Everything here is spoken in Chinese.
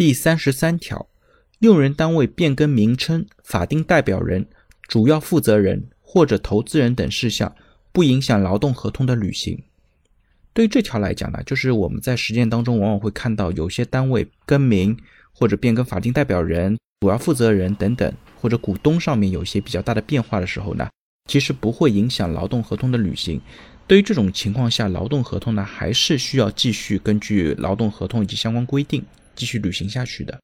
第三十三条，用人单位变更名称、法定代表人、主要负责人或者投资人等事项，不影响劳动合同的履行。对这条来讲呢，就是我们在实践当中往往会看到有些单位更名或者变更法定代表人、主要负责人等等，或者股东上面有一些比较大的变化的时候呢，其实不会影响劳动合同的履行。对于这种情况下，劳动合同呢还是需要继续根据劳动合同以及相关规定继续履行下去的。